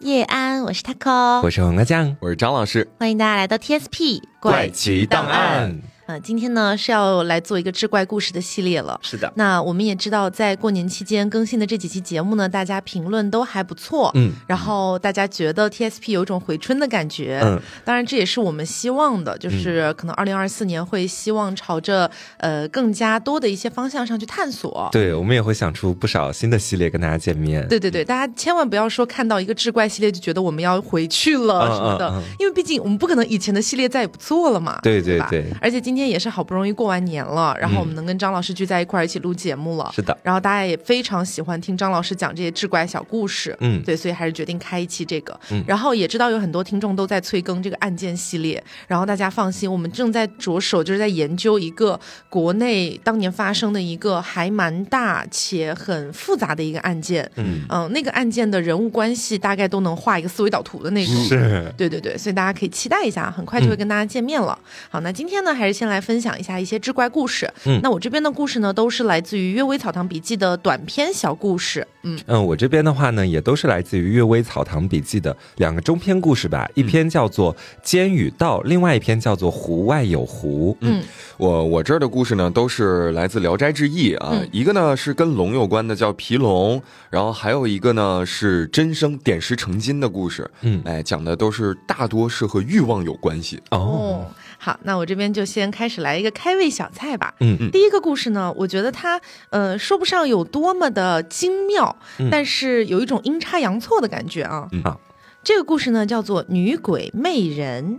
叶安，我是 taco，我是黄瓜酱，我是张老师，欢迎大家来到 TSP 怪奇档案。嗯，今天呢是要来做一个志怪故事的系列了。是的，那我们也知道，在过年期间更新的这几期节目呢，大家评论都还不错。嗯，然后大家觉得 TSP 有一种回春的感觉。嗯，当然这也是我们希望的，就是可能二零二四年会希望朝着呃更加多的一些方向上去探索。对，我们也会想出不少新的系列跟大家见面。对对对，大家千万不要说看到一个志怪系列就觉得我们要回去了什么的，嗯嗯嗯因为毕竟我们不可能以前的系列再也不做了嘛。对对对对而且今天也是好不容易过完年了，然后我们能跟张老师聚在一块儿一起录节目了。是的，然后大家也非常喜欢听张老师讲这些志怪小故事，嗯对，所以还是决定开一期这个。嗯然后也知道有很多听众都在催更这个案件系列，然后大家放心，我们正在着手就是在研究一个国内当年发生的一个还蛮大且很复杂的一个案件。嗯，嗯，那个案件的人物关系大概都能画一个思维导图的那种。是，对对对，所以大家可以期待一下，很快就会跟大家见面了。好，那今天呢，还是先来分享一下一些志怪故事。嗯那我这边的故事呢，都是来自于《阅微草堂笔记》的短篇小故事。嗯，嗯，我这边的话呢，也都是来自于《阅微草堂笔记》的两个中篇故事吧，一篇叫做《尖与道》，另外一篇叫做《湖外有湖》。嗯我我这儿的故事呢，都是来自《聊斋志异》啊，嗯一个呢是跟龙有关的，叫皮龙，然后还有一个呢是真生点石成金的故事，嗯，哎，讲的都是大多是和欲望有关系。哦，好，那我这边就先开始来一个开胃小菜吧。嗯嗯第一个故事呢，我觉得它呃说不上有多么的精妙，嗯但是有一种阴差阳错的感觉啊。嗯好这个故事呢叫做《女鬼魅人》，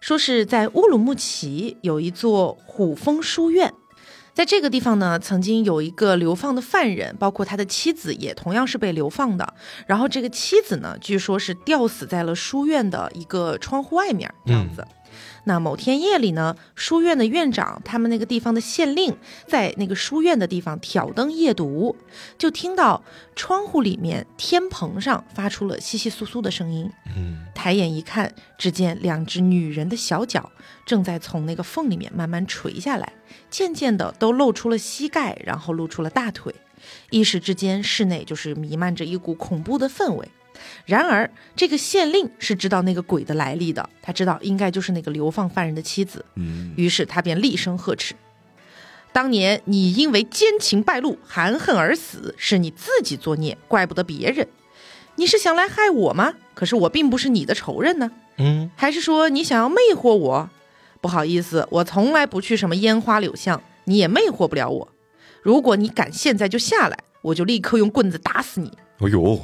说是在乌鲁木齐有一座虎峰书院。在这个地方呢，曾经有一个流放的犯人，包括他的妻子也同样是被流放的。然后这个妻子呢，据说是吊死在了书院的一个窗户外面，这样子。那某天夜里呢，书院的院长他们那个地方的县令在那个书院的地方挑灯夜读，就听到窗户里面天棚上发出了窸窸窣窣的声音。嗯抬眼一看，只见两只女人的小脚正在从那个缝里面慢慢垂下来，渐渐的都露出了膝盖，然后露出了大腿。一时之间，室内就是弥漫着一股恐怖的氛围。然而，这个县令是知道那个鬼的来历的，他知道应该就是那个流放犯人的妻子，嗯，于是他便厉声呵斥：“当年你因为奸情败露，含恨而死，是你自己作孽，怪不得别人。你是想来害我吗？可是我并不是你的仇人呢。嗯还是说你想要魅惑我？不好意思，我从来不去什么烟花柳巷，你也魅惑不了我。如果你敢现在就下来，我就立刻用棍子打死你。”哎呦，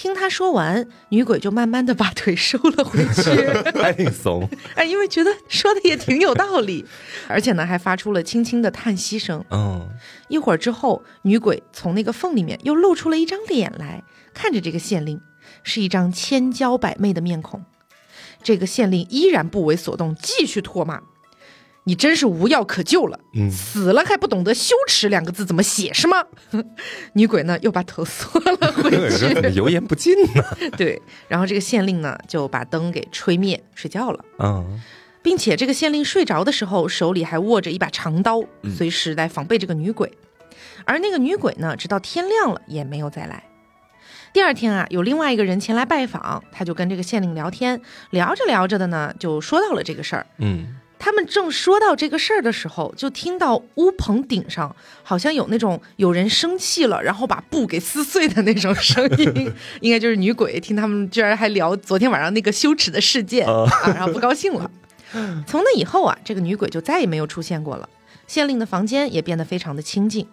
听他说完，女鬼就慢慢的把腿收了回去。还挺怂。哎，因为觉得说的也挺有道理，而且呢，还发出了轻轻的叹息声。嗯一会儿之后，女鬼从那个缝里面又露出了一张脸来，看着这个县令，是一张千娇百媚的面孔。这个县令依然不为所动，继续唾骂：“你真是无药可救了，嗯死了还不懂得羞耻两个字怎么写是吗？” 女鬼呢又把头缩了回去。油盐不进呢？对，然后这个县令呢就把灯给吹灭，睡觉了。嗯并且这个县令睡着的时候，手里还握着一把长刀，随时来防备这个女鬼。而那个女鬼呢，直到天亮了也没有再来。第二天啊，有另外一个人前来拜访，他就跟这个县令聊天，聊着聊着的呢，就说到了这个事儿。嗯他们正说到这个事儿的时候，就听到屋棚顶上好像有那种有人生气了，然后把布给撕碎的那种声音，应该就是女鬼。听他们居然还聊昨天晚上那个羞耻的事件然后不高兴了。从那以后啊，这个女鬼就再也没有出现过了。县令的房间也变得非常的清静，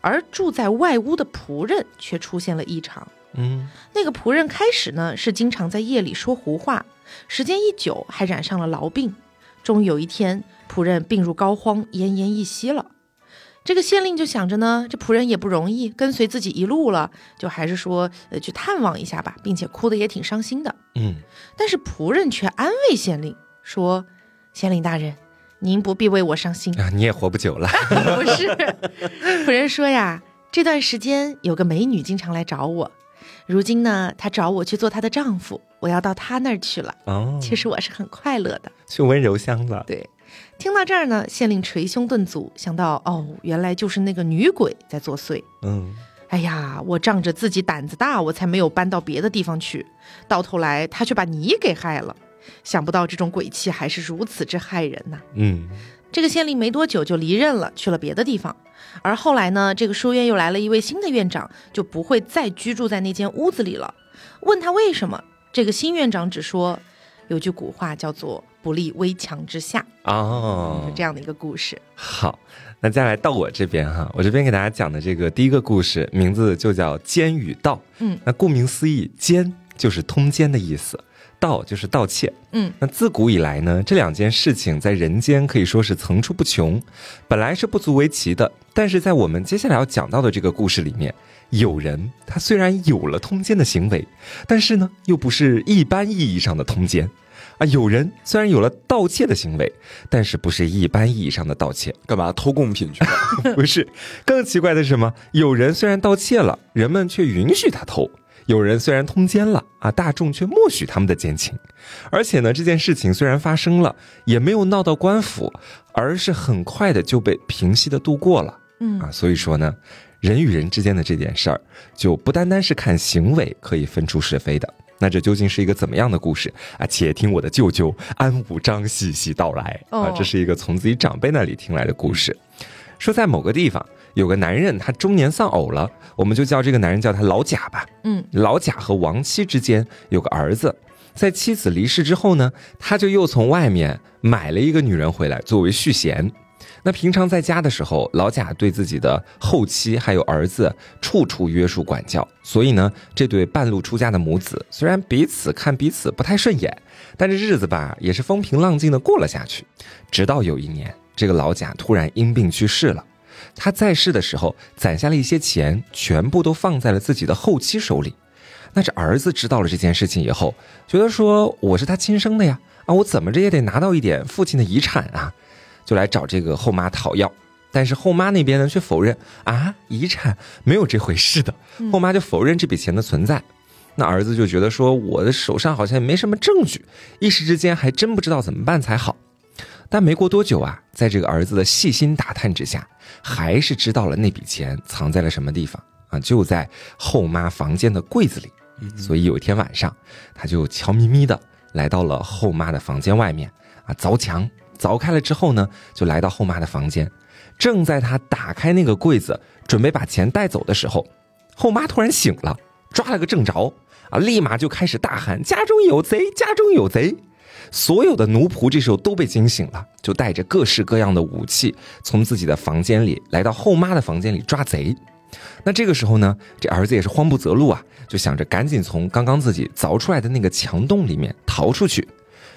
而住在外屋的仆人却出现了异常。嗯那个仆人开始呢是经常在夜里说胡话，时间一久还染上了痨病。终于有一天，仆人病入膏肓，奄奄一息了。这个县令就想着呢，这仆人也不容易，跟随自己一路了，就还是说呃去探望一下吧，并且哭得也挺伤心的。嗯但是仆人却安慰县令说：“县令大人，您不必为我伤心。啊，你也活不久了。不是，仆人说呀，这段时间有个美女经常来找我，如今呢，她找我去做她的丈夫，我要到她那儿去了。哦，其实我是很快乐的。去温柔乡了。对，听到这儿呢，县令捶胸顿足，想到哦，原来就是那个女鬼在作祟。嗯哎呀，我仗着自己胆子大，我才没有搬到别的地方去，到头来她却把你给害了。想不到这种鬼气还是如此之害人呐！嗯，这个县令没多久就离任了，去了别的地方。而后来呢，这个书院又来了一位新的院长，就不会再居住在那间屋子里了。问他为什么，这个新院长只说，有句古话叫做“不立危墙之下”，哦是，这样的一个故事。好，那再来到我这边哈，我这边给大家讲的这个第一个故事，名字就叫《奸与盗》。嗯，那顾名思义，奸就是通奸的意思，盗就是盗窃。嗯，那自古以来呢，这两件事情在人间可以说是层出不穷，本来是不足为奇的，但是在我们接下来要讲到的这个故事里面，有人他虽然有了通奸的行为，但是呢，又不是一般意义上的通奸。啊，有人虽然有了盗窃的行为，但是不是一般意义上的盗窃，干嘛偷贡品去了？不是，更奇怪的是什么？有人虽然盗窃了，人们却允许他偷；有人虽然通奸了，啊，大众却默许他们的奸情。而且呢，这件事情虽然发生了，也没有闹到官府，而是很快的就被平息的度过了。嗯啊，所以说呢，人与人之间的这件事儿，就不单单是看行为可以分出是非的。那这究竟是一个怎么样的故事啊？且听我的舅舅安武章细细道来啊哦！这是一个从自己长辈那里听来的故事，说在某个地方有个男人，他中年丧偶了，我们就叫这个男人叫他老贾吧。嗯，老贾和亡妻之间有个儿子，在妻子离世之后呢，他就又从外面买了一个女人回来作为续弦。那平常在家的时候，老贾对自己的后妻还有儿子处处约束管教，所以呢，这对半路出家的母子虽然彼此看彼此不太顺眼，但这日子吧也是风平浪静的过了下去。直到有一年，这个老贾突然因病去世了，他在世的时候攒下了一些钱，全部都放在了自己的后妻手里。那这儿子知道了这件事情以后，觉得说我是他亲生的呀，啊，我怎么着也得拿到一点父亲的遗产啊，就来找这个后妈讨要。但是后妈那边呢却否认啊，遗产没有这回事的，后妈就否认这笔钱的存在。那儿子就觉得说我的手上好像也没什么证据，一时之间还真不知道怎么办才好。但没过多久啊，在这个儿子的细心打探之下，还是知道了那笔钱藏在了什么地方啊，就在后妈房间的柜子里。所以有一天晚上，他就悄咪咪的来到了后妈的房间外面啊，凿墙凿开了之后呢，就来到后妈的房间。正在他打开那个柜子，准备把钱带走的时候，后妈突然醒了，抓了个正着啊，立马就开始大喊：“家中有贼！家中有贼！”所有的奴仆这时候都被惊醒了，就带着各式各样的武器，从自己的房间里来到后妈的房间里抓贼。那这个时候呢，这儿子也是慌不择路啊，就想着赶紧从刚刚自己凿出来的那个墙洞里面逃出去。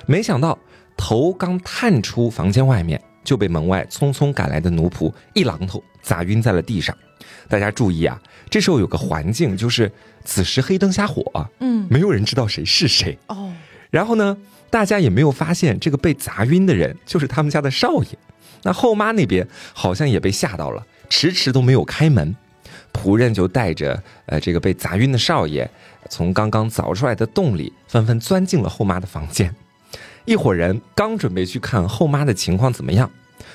没想到头刚探出房间外面，就被门外匆匆赶来的奴仆一榔头砸晕在了地上。大家注意啊，这时候有个环境，就是此时黑灯瞎火，嗯，没有人知道谁是谁。哦，然后呢，大家也没有发现这个被砸晕的人就是他们家的少爷。那后妈那边好像也被吓到了，迟迟都没有开门。仆人就带着呃这个被砸晕的少爷，从刚刚凿出来的洞里纷纷钻进了后妈的房间。一伙人刚准备去看后妈的情况怎么样，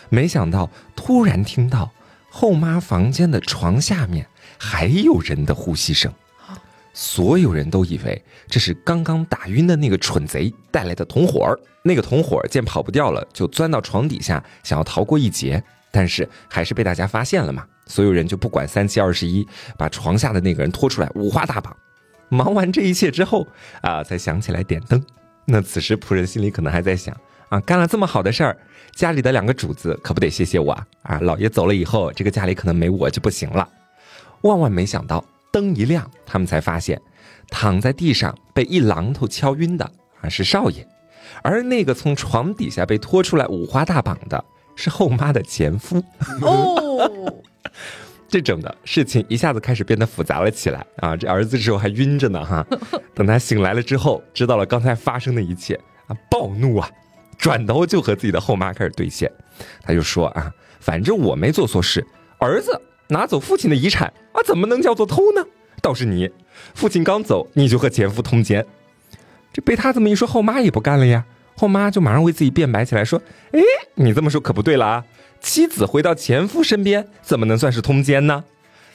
没想到突然听到后妈房间的床下面还有人的呼吸声。所有人都以为这是刚刚打晕的那个蠢贼带来的同伙儿。那个同伙儿见跑不掉了，就钻到床底下想要逃过一劫，但是还是被大家发现了嘛。所有人就不管三七二十一，把床下的那个人拖出来，五花大绑。忙完这一切之后啊，才想起来点灯。那此时仆人心里可能还在想啊，干了这么好的事儿，家里的两个主子可不得谢谢我啊！啊，老爷走了以后，这个家里可能没我就不行了。万万没想到，灯一亮，他们才发现，躺在地上被一榔头敲晕的啊是少爷，而那个从床底下被拖出来五花大绑的是后妈的前夫。哦，这整的事情一下子开始变得复杂了起来啊！这儿子这时候还晕着呢哈，等他醒来了之后，知道了刚才发生的一切啊，暴怒啊，转头就和自己的后妈开始对线。他就说啊，反正我没做错事，儿子拿走父亲的遗产啊，怎么能叫做偷呢？倒是你，父亲刚走，你就和前夫通奸。这被他这么一说，后妈也不干了呀。后妈就马上为自己辩白起来，说：“哎，你这么说可不对了啊！妻子回到前夫身边，怎么能算是通奸呢？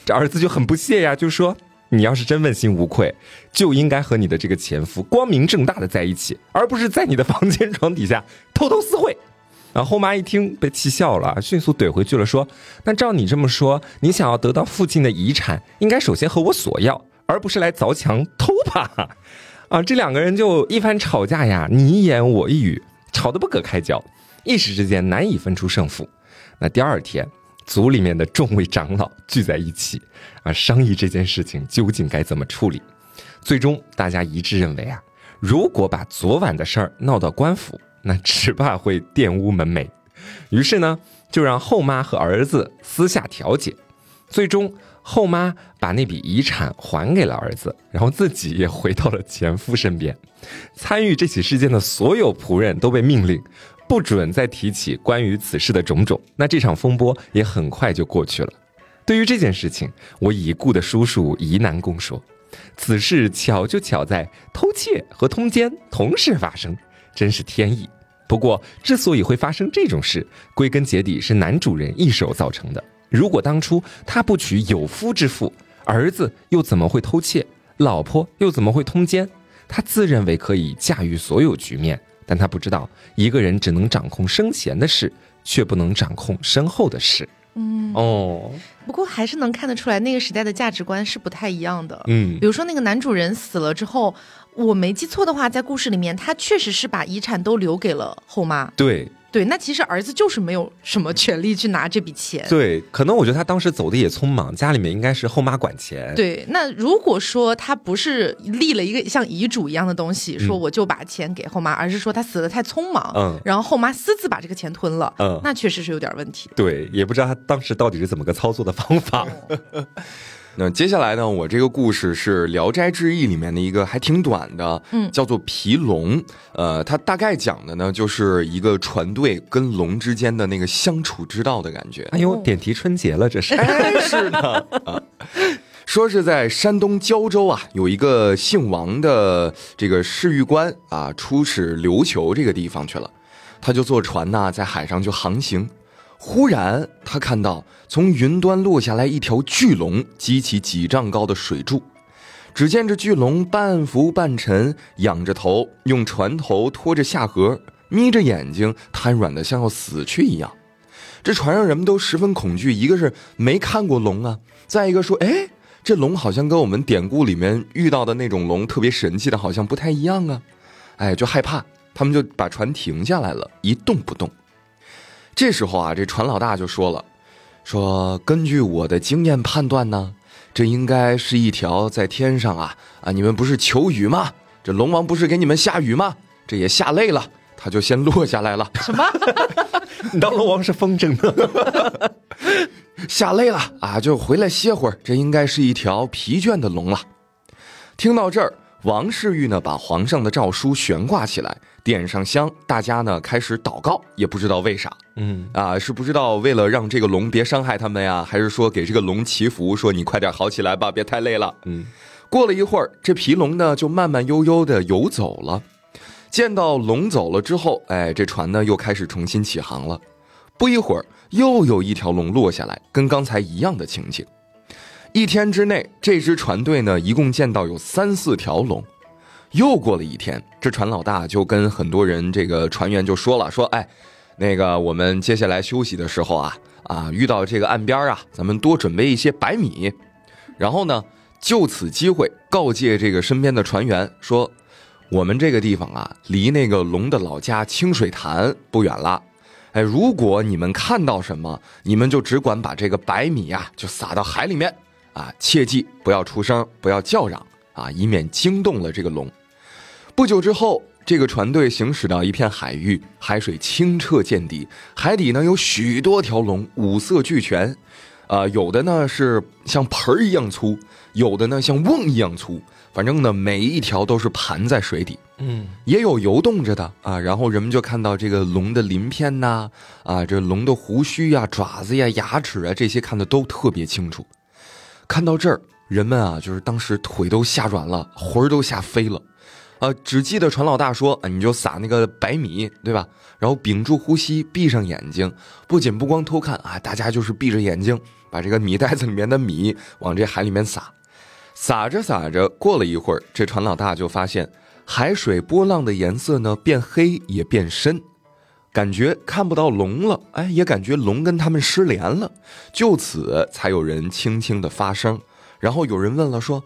这儿子就很不屑呀，就说：“你要是真问心无愧，就应该和你的这个前夫光明正大的在一起，而不是在你的房间床底下偷偷私会。”然后后妈一听被气笑了，迅速怼回去了，说：“那照你这么说，你想要得到父亲的遗产，应该首先和我索要，而不是来凿墙偷吧？” 啊，这两个人就一番吵架呀，你一言我一语，吵得不可开交，一时之间难以分出胜负。那第二天，族里面的众位长老聚在一起，啊，商议这件事情究竟该怎么处理。最终，大家一致认为啊，如果把昨晚的事儿闹到官府，那只怕会玷污门楣。于是呢，就让后妈和儿子私下调解。最终，后妈把那笔遗产还给了儿子，然后自己也回到了前夫身边。参与这起事件的所有仆人都被命令，不准再提起关于此事的种种。那这场风波也很快就过去了。对于这件事情，我已故的叔叔疑南公说：“此事巧就巧在偷窃和通奸同时发生，真是天意。不过，之所以会发生这种事，归根结底是男主人一手造成的。”如果当初他不娶有夫之妇，儿子又怎么会偷窃？老婆又怎么会通奸？他自认为可以驾驭所有局面，但他不知道一个人只能掌控生前的事，却不能掌控身后的事。嗯，哦，不过还是能看得出来，那个时代的价值观是不太一样的。嗯比如说那个男主人死了之后，我没记错的话，在故事里面，他确实是把遗产都留给了后妈。对对，那其实儿子就是没有什么权利去拿这笔钱。对，可能我觉得他当时走的也匆忙，家里面应该是后妈管钱。对，那如果说他不是立了一个像遗嘱一样的东西，说我就把钱给后妈，而是说他死的太匆忙，嗯然后后妈私自把这个钱吞了，嗯那确实是有点问题。对，也不知道他当时到底是怎么个操作的方法。那接下来呢，我这个故事是《聊斋志异》里面的一个还挺短的，嗯叫做皮龙。呃，它大概讲的呢，就是一个船队跟龙之间的那个相处之道的感觉。哎呦，点题春节了，这是。哎，是的 啊。说是在山东胶州啊，有一个姓王的这个侍御官啊，出使琉球这个地方去了，他就坐船呐，在海上就航行。忽然，他看到从云端落下来一条巨龙，激起几丈高的水柱。只见这巨龙半浮半沉，仰着头，用船头托着下颌，眯着眼睛，瘫软的像要死去一样。这船上人们都十分恐惧，一个是没看过龙啊，再一个说，哎，这龙好像跟我们典故里面遇到的那种龙特别神气的，好像不太一样啊，哎，就害怕，他们就把船停下来了，一动不动。这时候啊，这船老大就说了，说根据我的经验判断呢，这应该是一条在天上啊啊，你们不是求雨吗？这龙王不是给你们下雨吗？这也下累了，他就先落下来了。什么？你 当龙王是风筝的。下累了啊，就回来歇会儿。这应该是一条疲倦的龙了。听到这儿，王世玉呢把皇上的诏书悬挂起来，点上香，大家呢开始祷告，也不知道为啥嗯，啊，是不知道为了让这个龙别伤害他们呀，还是说给这个龙祈福，说你快点好起来吧，别太累了。嗯，过了一会儿，这皮龙呢就慢慢悠悠的游走了。见到龙走了之后，哎，这船呢又开始重新起航了。不一会儿，又有一条龙落下来，跟刚才一样的情景。一天之内，这支船队呢一共见到有三四条龙。又过了一天，这船老大就跟很多人这个船员就说了，说，哎，那个我们接下来休息的时候啊，啊，遇到这个岸边啊，咱们多准备一些白米，然后呢，就此机会告诫这个身边的船员说，我们这个地方啊，离那个龙的老家清水潭不远了。哎，如果你们看到什么，你们就只管把这个白米啊，就撒到海里面啊，切记不要出声，不要叫嚷啊，以免惊动了这个龙。不久之后，这个船队行驶到一片海域，海水清澈见底，海底呢有许多条龙，五色俱全，啊、有的呢是像盆儿一样粗，有的呢像瓮一样粗，反正呢每一条都是盘在水底。嗯，也有游动着的啊，然后人们就看到这个龙的鳞片呐、啊，这龙的胡须呀、爪子呀、牙齿啊，这些看的都特别清楚。看到这儿，人们啊，就是当时腿都吓软了，魂儿都吓飞了，啊，只记得船老大说，啊，你就撒那个白米，对吧？然后屏住呼吸，闭上眼睛，不仅不光偷看啊，大家就是闭着眼睛，把这个米袋子里面的米往这海里面撒，撒着撒着，过了一会儿，这船老大就发现海水波浪的颜色呢变黑也变深，感觉看不到龙了，哎，也感觉龙跟他们失联了。就此才有人轻轻的发声，然后有人问了说，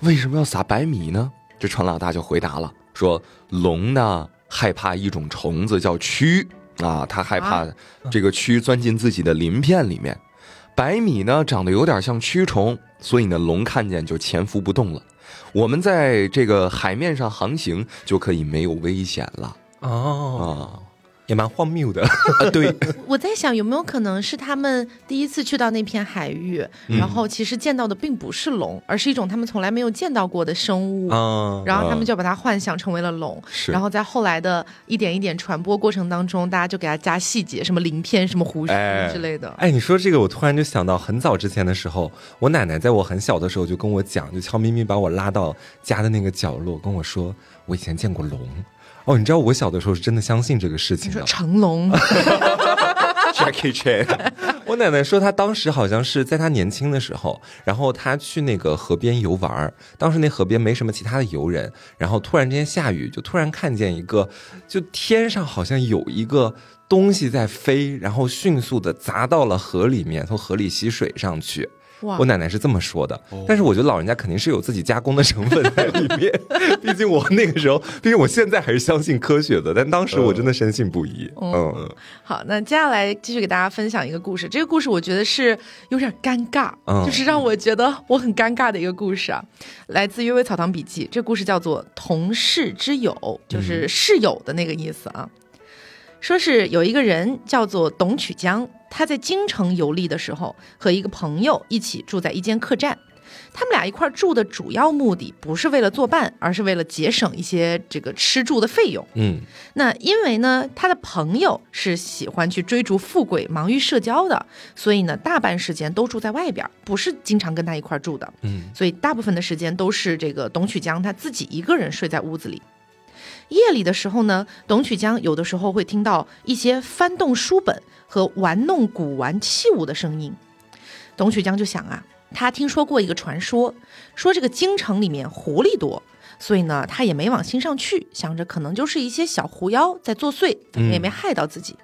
为什么要撒白米呢？这船老大就回答了，说龙呢害怕一种虫子叫蛆啊，它害怕这个蛆钻进自己的鳞片里面。白米呢长得有点像蛆虫，所以呢龙看见就潜伏不动了。我们在这个海面上航行就可以没有危险了哦，啊也蛮荒谬的。啊！对，我在想有没有可能是他们第一次去到那片海域，然后其实见到的并不是龙，而是一种他们从来没有见到过的生物。嗯，然后他们就把它幻想成为了龙，是然后在后来的一点一点传播过程当中，大家就给它加细节，什么鳞片、什么胡须哎之类的。哎，你说这个，我突然就想到很早之前的时候，我奶奶在我很小的时候就跟我讲，就悄咪咪把我拉到家的那个角落，跟我说我以前见过龙。哦，你知道我小的时候是真的相信这个事情的。成龙，Jackie Chan，我奶奶说，她当时好像是在她年轻的时候，然后她去那个河边游玩儿，当时那河边没什么其他的游人，然后突然之间下雨，就突然看见一个，就天上好像有一个东西在飞，然后迅速的砸到了河里面，从河里吸水上去。哇我奶奶是这么说的，但是我觉得老人家肯定是有自己加工的成分在里面，毕竟我那个时候，毕竟我现在还是相信科学的，但当时我真的深信不疑。嗯好，那接下来继续给大家分享一个故事。这个故事我觉得是有点尴尬，嗯就是让我觉得我很尴尬的一个故事啊，来自《阅微草堂笔记》。这故事叫做《同室之友》，就是室友的那个意思啊。说是有一个人叫做董曲江，他在京城游历的时候，和一个朋友一起住在一间客栈。他们俩一块住的主要目的不是为了作伴，而是为了节省一些这个吃住的费用。嗯那因为呢，他的朋友是喜欢去追逐富贵、忙于社交的，所以呢，大半时间都住在外边，不是经常跟他一块住的。嗯所以大部分的时间都是这个董曲江他自己一个人睡在屋子里。夜里的时候呢，董曲江有的时候会听到一些翻动书本和玩弄古玩器物的声音。董曲江就想啊，他听说过一个传说，说这个京城里面狐狸多，所以呢，他也没往心上去，想着可能就是一些小狐妖在作祟，反正也没害到自己。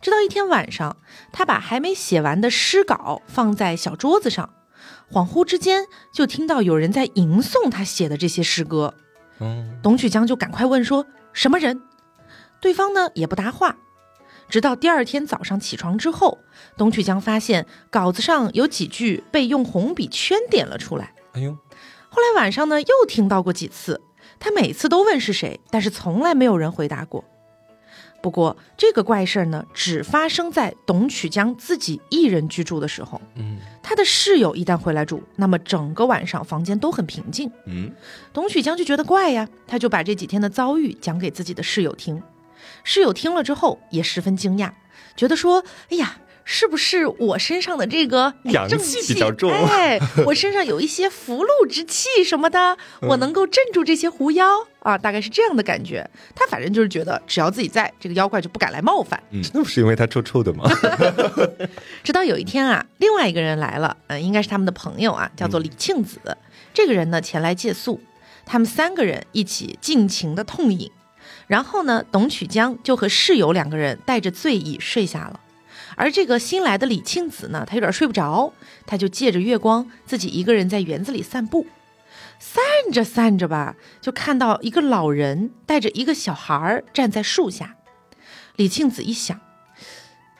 直到一天晚上，他把还没写完的诗稿放在小桌子上，恍惚之间就听到有人在吟诵他写的这些诗歌。嗯董曲江就赶快问说：“什么人？”对方呢也不答话。直到第二天早上起床之后，董曲江发现稿子上有几句被用红笔圈点了出来。哎呦，后来晚上呢又听到过几次，他每次都问是谁，但是从来没有人回答过。不过这个怪事儿呢，只发生在董曲江自己一人居住的时候。嗯他的室友一旦回来住，那么整个晚上房间都很平静。嗯，董曲江就觉得怪呀，他就把这几天的遭遇讲给自己的室友听。室友听了之后也十分惊讶，觉得说：“哎呀，是不是我身上的这个阳正气比较重哎，我身上有一些福禄之气什么的，我能够镇住这些狐妖啊，大概是这样的感觉。他反正就是觉得，只要自己在，这个妖怪就不敢来冒犯。嗯，那不是因为他臭臭的吗？直到有一天啊，另外一个人来了，嗯、应该是他们的朋友啊，叫做李庆子。这个人呢前来借宿，他们三个人一起尽情的痛饮。然后呢，董曲江就和室友两个人带着醉意睡下了。而这个新来的李庆子呢，他有点睡不着，他就借着月光自己一个人在园子里散步。散着散着吧，就看到一个老人带着一个小孩儿站在树下。李庆子一想，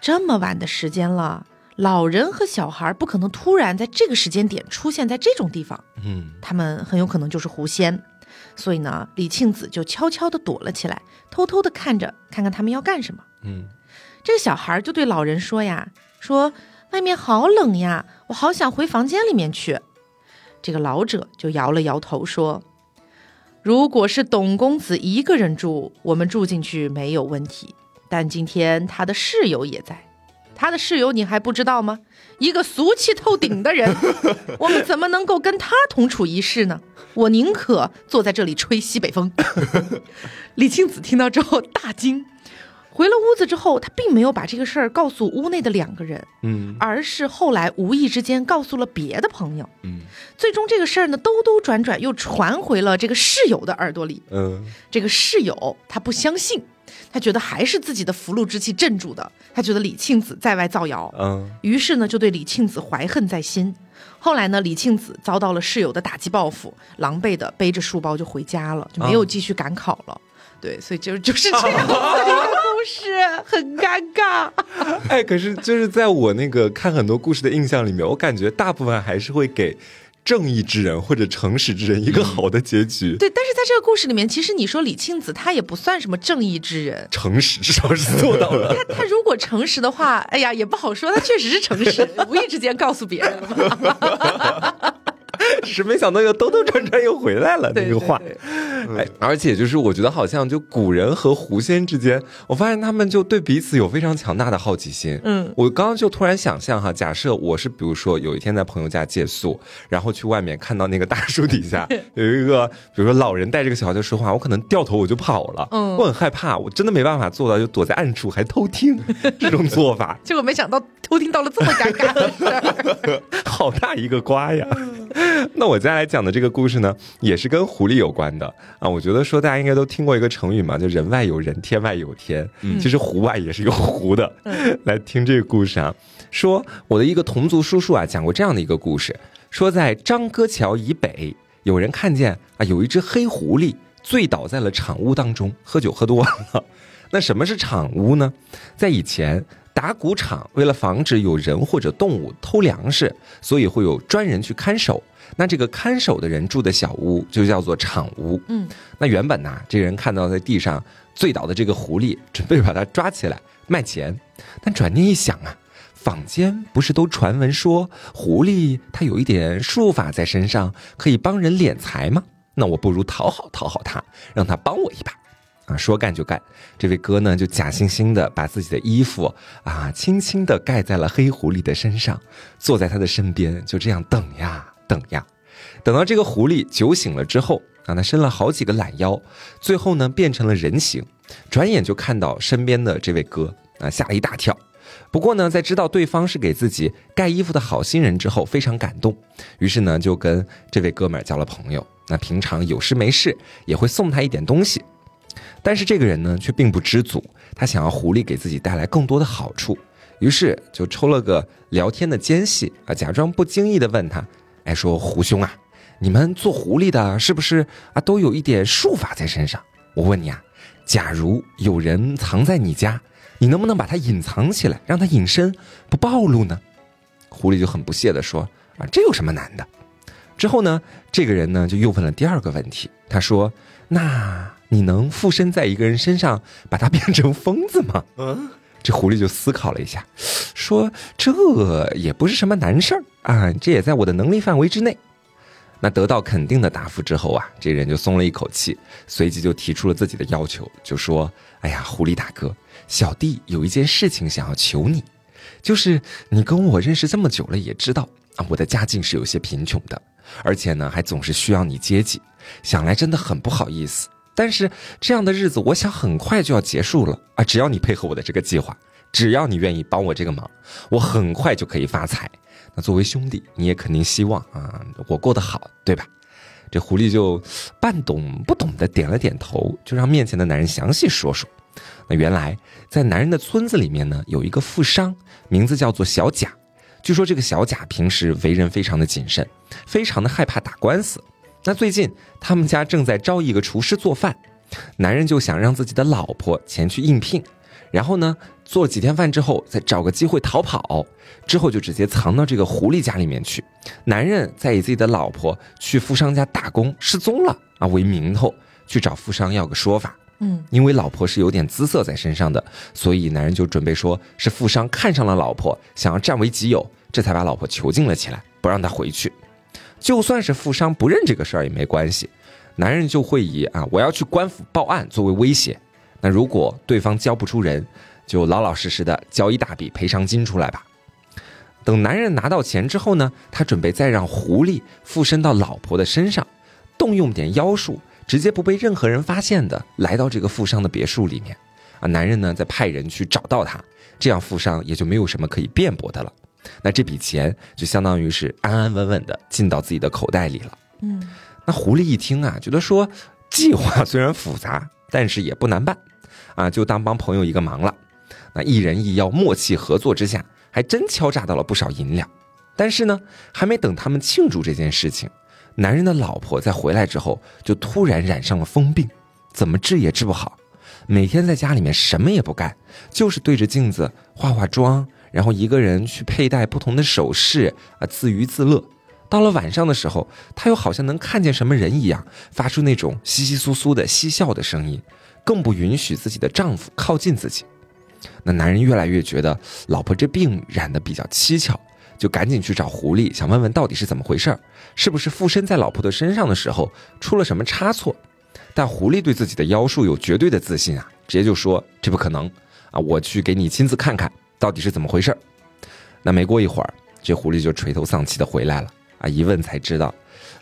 这么晚的时间了，老人和小孩不可能突然在这个时间点出现在这种地方，嗯他们很有可能就是狐仙。所以呢，李庆子就悄悄地躲了起来，偷偷地看着，看看他们要干什么。嗯这个小孩就对老人说呀：“说外面好冷呀，我好想回房间里面去。”这个老者就摇了摇头说：“如果是董公子一个人住，我们住进去没有问题。但今天他的室友也在，他的室友你还不知道吗？一个俗气透顶的人，我们怎么能够跟他同处一室呢？我宁可坐在这里吹西北风。”李庆子听到之后大惊。回了屋子之后，他并没有把这个事儿告诉屋内的两个人，嗯而是后来无意之间告诉了别的朋友。嗯，最终这个事儿呢，兜兜转转又传回了这个室友的耳朵里。嗯这个室友他不相信，他觉得还是自己的福禄之气镇住的，他觉得李庆子在外造谣，嗯于是呢就对李庆子怀恨在心。后来呢，李庆子遭到了室友的打击报复，狼狈的背着书包就回家了，就没有继续赶考了。对，所以就就是这样 的一个故事，很尴尬。哎，可是就是在我那个看很多故事的印象里面，我感觉大部分还是会给正义之人或者诚实之人一个好的结局。对，但是在这个故事里面，其实你说李庆子他也不算什么正义之人。诚实至少是做到了。他他如果诚实的话，哎呀，也不好说。他确实是诚实，无意之间告诉别人了嘛。只 是没想到又兜兜转转又回来了那对个话。哎，而且就是我觉得好像就古人和狐仙之间，我发现他们就对彼此有非常强大的好奇心。嗯我刚刚就突然想象哈，假设我是比如说有一天在朋友家借宿，然后去外面看到那个大树底下 有一个，比如说老人带着个小孩在说话，我可能掉头我就跑了。嗯我很害怕，我真的没办法做到，就躲在暗处还偷听 这种做法，结果没想到偷听到了这么尴尬的事儿。好大一个瓜呀！那我接下来讲的这个故事呢，也是跟狐狸有关的啊。我觉得说大家应该都听过一个成语嘛，就人外有人，天外有天。嗯其实湖外也是有湖的。来听这个故事啊，说我的一个同族叔叔啊讲过这样的一个故事，说在张哥桥以北，有人看见啊有一只黑狐狸醉倒在了场屋当中，喝酒喝多了。那什么是场屋呢？在以前，打谷场为了防止有人或者动物偷粮食，所以会有专人去看守。那这个看守的人住的小屋就叫做场屋。嗯，那原本呢，这个人看到在地上醉倒的这个狐狸，准备把它抓起来卖钱，但转念一想啊，坊间不是都传闻说狐狸它有一点术法在身上，可以帮人敛财吗？那我不如讨好讨好他，让他帮我一把。啊，说干就干，这位哥呢就假惺惺的把自己的衣服啊轻轻的盖在了黑狐狸的身上，坐在他的身边，就这样等呀等呀，等到这个狐狸酒醒了之后，啊，他伸了好几个懒腰，最后呢变成了人形，转眼就看到身边的这位哥啊，吓了一大跳。不过呢，在知道对方是给自己盖衣服的好心人之后，非常感动，于是呢就跟这位哥们儿交了朋友。那平常有事没事也会送他一点东西。但是这个人呢，却并不知足，他想要狐狸给自己带来更多的好处，于是就抽了个聊天的间隙啊，假装不经意的问他：“哎，说狐兄啊，你们做狐狸的，是不是啊都有一点术法在身上？我问你啊，假如有人藏在你家，你能不能把它隐藏起来，让它隐身不暴露呢？”狐狸就很不屑的说：“啊，这有什么难的？”之后呢，这个人呢就又问了第二个问题，他说：“那你能附身在一个人身上，把他变成疯子吗？”嗯，这狐狸就思考了一下，说：“这也不是什么难事儿啊，这也在我的能力范围之内。”那得到肯定的答复之后啊，这人就松了一口气，随即就提出了自己的要求，就说：“哎呀，狐狸大哥，小弟有一件事情想要求你，就是你跟我认识这么久了，也知道啊，我的家境是有些贫穷的，而且呢，还总是需要你接济，想来真的很不好意思。但是这样的日子，我想很快就要结束了啊！只要你配合我的这个计划，只要你愿意帮我这个忙，我很快就可以发财。那作为兄弟，你也肯定希望啊，我过得好，对吧？这狐狸就半懂不懂的点了点头，就让面前的男人详细说说。那原来在男人的村子里面呢，有一个富商，名字叫做小贾。据说这个小贾平时为人非常的谨慎，非常的害怕打官司。那最近他们家正在招一个厨师做饭，男人就想让自己的老婆前去应聘，然后呢做几天饭之后，再找个机会逃跑，之后就直接藏到这个狐狸家里面去。男人在以自己的老婆去富商家打工失踪了啊为名头去找富商要个说法。嗯，因为老婆是有点姿色在身上的，所以男人就准备说是富商看上了老婆，想要占为己有，这才把老婆囚禁了起来，不让她回去。就算是富商不认这个事儿也没关系，男人就会以啊我要去官府报案作为威胁。那如果对方交不出人，就老老实实的交一大笔赔偿金出来吧。等男人拿到钱之后呢，他准备再让狐狸附身到老婆的身上，动用点妖术，直接不被任何人发现的来到这个富商的别墅里面。啊，男人呢再派人去找到他，这样富商也就没有什么可以辩驳的了。那这笔钱就相当于是安安稳稳的进到自己的口袋里了。嗯，那狐狸一听啊，觉得说计划虽然复杂，但是也不难办，啊，就当帮朋友一个忙了。那一人一妖默契合作之下，还真敲诈到了不少银两。但是呢，还没等他们庆祝这件事情，男人的老婆在回来之后就突然染上了疯病，怎么治也治不好，每天在家里面什么也不干，就是对着镜子化化妆，然后一个人去佩戴不同的首饰啊，自娱自乐。到了晚上的时候，她又好像能看见什么人一样，发出那种窸窸窣窣的嬉笑的声音，更不允许自己的丈夫靠近自己。那男人越来越觉得老婆这病染得比较蹊跷，就赶紧去找狐狸，想问问到底是怎么回事儿，是不是附身在老婆的身上的时候出了什么差错？但狐狸对自己的妖术有绝对的自信啊，直接就说这不可能啊，我去给你亲自看看到底是怎么回事儿。那没过一会儿，这狐狸就垂头丧气的回来了啊，一问才知道，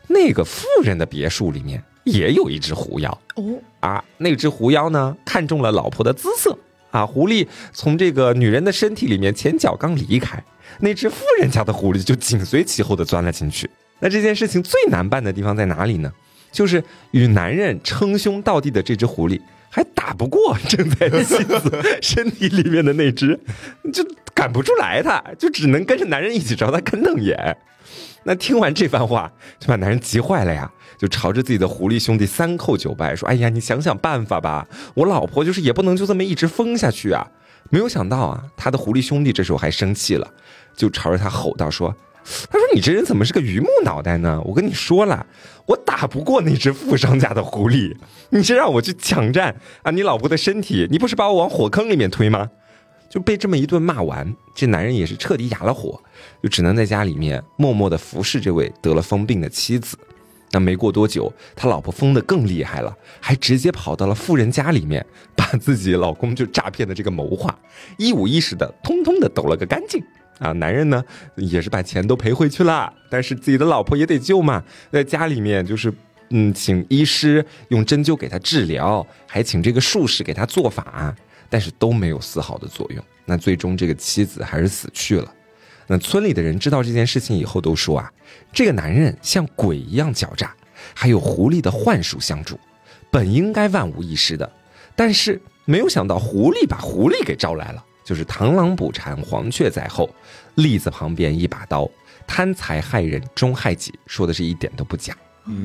那个富人的别墅里面也有一只狐妖。哦，啊，那只狐妖呢，看中了老婆的姿色啊。狐狸从这个女人的身体里面前脚刚离开，那只富人家的狐狸就紧随其后的钻了进去。那这件事情最难办的地方在哪里呢？就是与男人称兄道弟的这只狐狸还打不过正在妻子身体里面的那只，就赶不出来他，就只能跟着男人一起朝他看瞪眼。那听完这番话，就把男人急坏了呀，就朝着自己的狐狸兄弟三叩九拜，说：“哎呀，你想想办法吧，我老婆就是也不能就这么一直疯下去啊！”没有想到啊，他的狐狸兄弟这时候还生气了，就朝着他吼道：“说，他说你这人怎么是个榆木脑袋呢？我跟你说了，我打不过那只富商家的狐狸，你是让我去抢占啊你老婆的身体，你不是把我往火坑里面推吗？”就被这么一顿骂完，这男人也是彻底哑了火，就只能在家里面默默的服侍这位得了疯病的妻子。那没过多久，他老婆疯得更厉害了，还直接跑到了富人家里面，把自己老公就诈骗的这个谋划一五一十的通通的抖了个干净。啊，男人呢也是把钱都赔回去了，但是自己的老婆也得救嘛，在家里面就是嗯，请医师用针灸给他治疗，还请这个术士给他做法。但是都没有丝毫的作用。那最终这个妻子还是死去了。那村里的人知道这件事情以后都说啊，这个男人像鬼一样狡诈，还有狐狸的幻术相助，本应该万无一失的。但是没有想到狐狸把狐狸给招来了，就是螳螂捕蝉，黄雀在后，栗子旁边一把刀，贪财害人终害己，说的是一点都不假。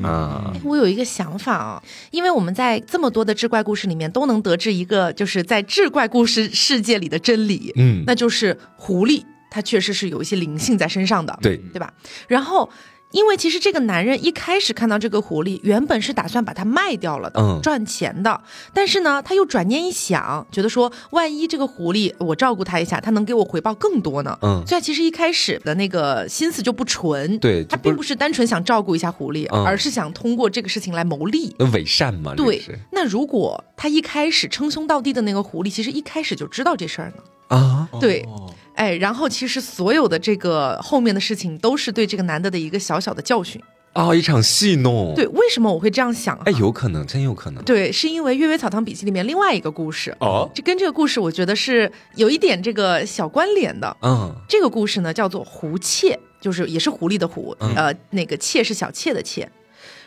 啊，我有一个想法啊，因为我们在这么多的志怪故事里面都能得知一个，就是在志怪故事世界里的真理，嗯，那就是狐狸它确实是有一些灵性在身上的，对对吧？然后。因为其实这个男人一开始看到这个狐狸，原本是打算把它卖掉了的，嗯赚钱的。但是呢，他又转念一想，觉得说，万一这个狐狸我照顾它一下，它能给我回报更多呢。嗯所以其实一开始的那个心思就不纯，对他并不是单纯想照顾一下狐狸，嗯而是想通过这个事情来谋利。伪善嘛，对，那如果他一开始称兄道弟的那个狐狸，其实一开始就知道这事儿呢？啊，对哦哎，然后其实所有的这个后面的事情都是对这个男的的一个小小的教训。哦，一场戏弄，对，，为什么我会这样想、啊？哎，有可能，真有可能。对，是因为《阅微草堂笔记》里面另外一个故事，哦，这跟这个故事我觉得是有一点这个小关联的。嗯这个故事呢叫做狐妾，就是也是狐狸的狐，嗯呃，那个妾是小妾的妾。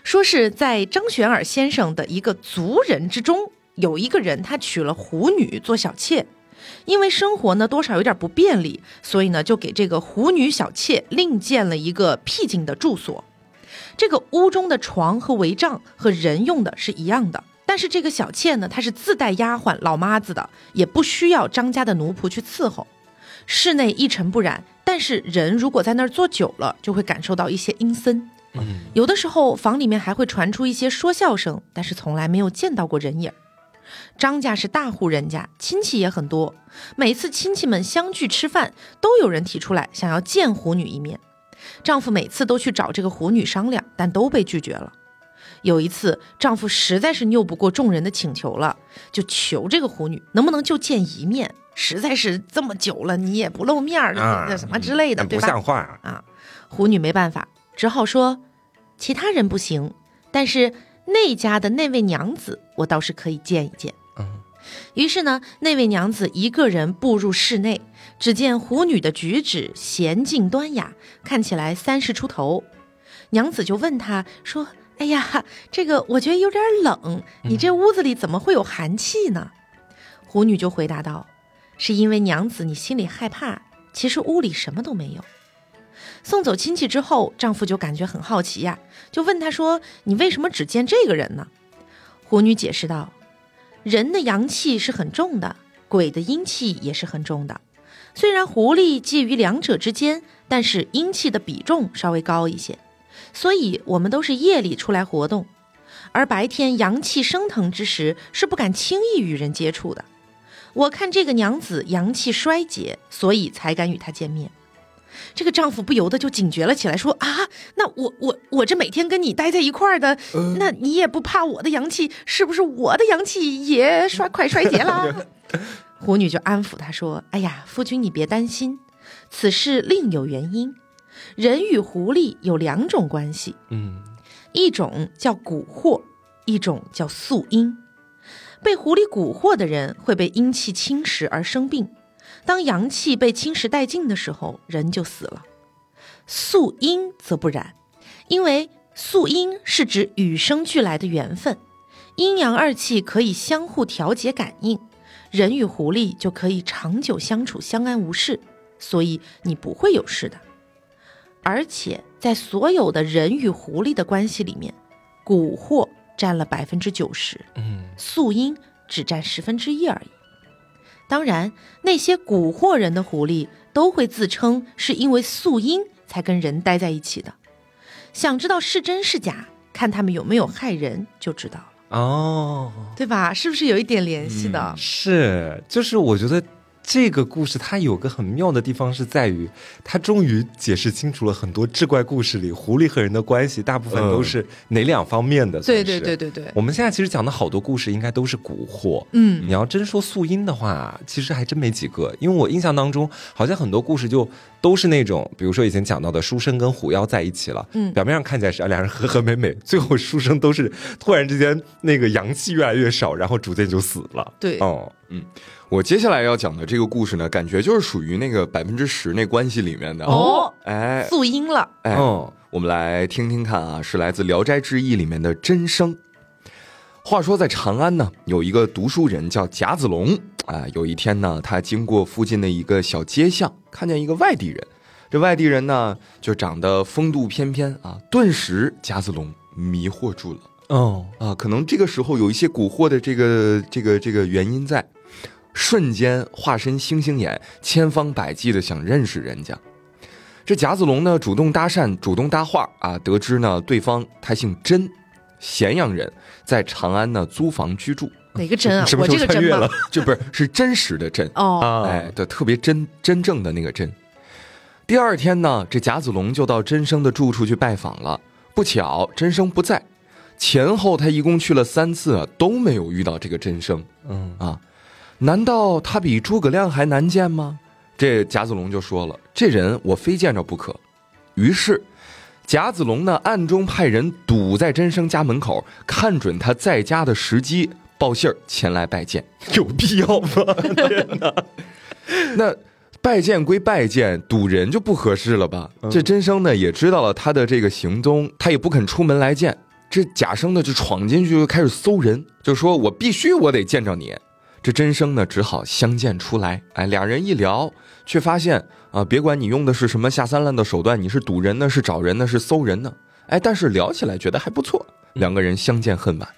说是在张玄尔先生的一个族人之中，有一个人他娶了狐女做小妾，因为生活呢多少有点不便利，所以呢就给这个狐女小妾另建了一个僻静的住所。这个屋中的床和帷帐和人用的是一样的，但是这个小妾呢，她是自带丫鬟老妈子的，也不需要张家的奴仆去伺候。室内一尘不染，但是人如果在那儿坐久了，就会感受到一些阴森。嗯，有的时候房里面还会传出一些说笑声，但是从来没有见到过人影儿。张家是大户人家，亲戚也很多，每次亲戚们相聚吃饭，都有人提出来想要见狐女一面。丈夫每次都去找这个狐女商量，但都被拒绝了。有一次，丈夫实在是拗不过众人的请求了，就求这个狐女能不能就见一面。实在是这么久了，你也不露面儿，啊那什么之类的，对吧？不像话啊。啊，狐女没办法，只好说，其他人不行，但是那家的那位娘子，我倒是可以见一见。嗯于是呢，那位娘子一个人步入室内，只见狐女的举止娴静端雅，看起来三十出头。娘子就问她说：“哎呀，这个我觉得有点冷，你这屋子里怎么会有寒气呢？”狐女就回答道：“是因为娘子你心里害怕，其实屋里什么都没有。”送走亲戚之后，丈夫就感觉很好奇呀，就问她说：“你为什么只见这个人呢？”狐女解释道。人的阳气是很重的，鬼的阴气也是很重的。虽然狐狸介于两者之间，但是阴气的比重稍微高一些。所以，我们都是夜里出来活动，而白天阳气升腾之时，是不敢轻易与人接触的。我看这个娘子阳气衰竭，所以才敢与她见面。这个丈夫不由得就警觉了起来，说：“啊，那我我我这每天跟你待在一块儿的，那你也不怕我的阳气？是不是我的阳气也衰快衰竭了？” 狐女就安抚他说：“哎呀，夫君你别担心，此事另有原因。人与狐狸有两种关系，嗯，一种叫蛊惑，一种叫宿阴。被狐狸蛊惑的人会被阴气侵蚀而生病。”当阳气被侵蚀殆尽的时候，人就死了。素阴则不然，因为素阴是指与生俱来的缘分，阴阳二气可以相互调节感应，人与狐狸就可以长久相处，相安无事，所以你不会有事的。而且在所有的人与狐狸的关系里面，蛊惑占了百分之九十，嗯，素阴只占十分之一而已。当然，那些蛊惑人的狐狸都会自称是因为素英才跟人待在一起的。想知道是真是假，看他们有没有害人就知道了。哦，对吧？是不是有一点联系的？是，就是我觉得。这个故事它有个很妙的地方，是在于它终于解释清楚了很多志怪故事里狐狸和人的关系，大部分都是哪两方面的？对对对对对。我们现在其实讲的好多故事，应该都是蛊惑。嗯，你要真说素音的话，其实还真没几个，因为我印象当中，好像很多故事就都是那种，比如说以前讲到的书生跟狐妖在一起了，嗯，表面上看起来是两人和和美美，最后书生都是突然之间那个阳气越来越少，然后逐渐就死了。对，哦，嗯。我接下来要讲的这个故事呢，感觉就是属于那个百分之十那关系里面的哦，哎，素音了，哎，我们来听听看啊，是来自《聊斋志异》里面的真声。话说在长安呢，有一个读书人叫贾子龙啊。有一天呢，他经过附近的一个小街巷，看见一个外地人。这外地人呢，就长得风度翩翩啊，顿时贾子龙迷惑住了。哦啊，可能这个时候有一些蛊惑的这个这个这个原因在。瞬间化身星星眼，千方百计的想认识人家。这贾子龙呢，主动搭讪，主动搭话啊。得知呢，对方他姓甄，咸阳人，在长安呢租房居住。哪个甄啊？我这个甄 了？这不是是真实的甄哦。哎，的特别真真正的那个甄。第二天呢，这贾子龙就到甄生的住处去拜访了。不巧，甄生不在。前后他一共去了三次，都没有遇到这个甄生。嗯啊。难道他比诸葛亮还难见吗？这贾子龙就说了：“这人我非见着不可。”于是，贾子龙呢暗中派人堵在真生家门口，看准他在家的时机，报信儿前来拜见。有必要吗？那拜见归拜见，堵人就不合适了吧？这真生呢也知道了他的这个行踪，他也不肯出门来见。这贾生呢就闯进去就开始搜人，就说我必须我得见着你。这真生呢，只好相见出来。哎，俩人一聊，却发现啊，别管你用的是什么下三滥的手段，你是堵人呢，是找人呢，是搜人呢，哎，但是聊起来觉得还不错。两个人相见恨晚。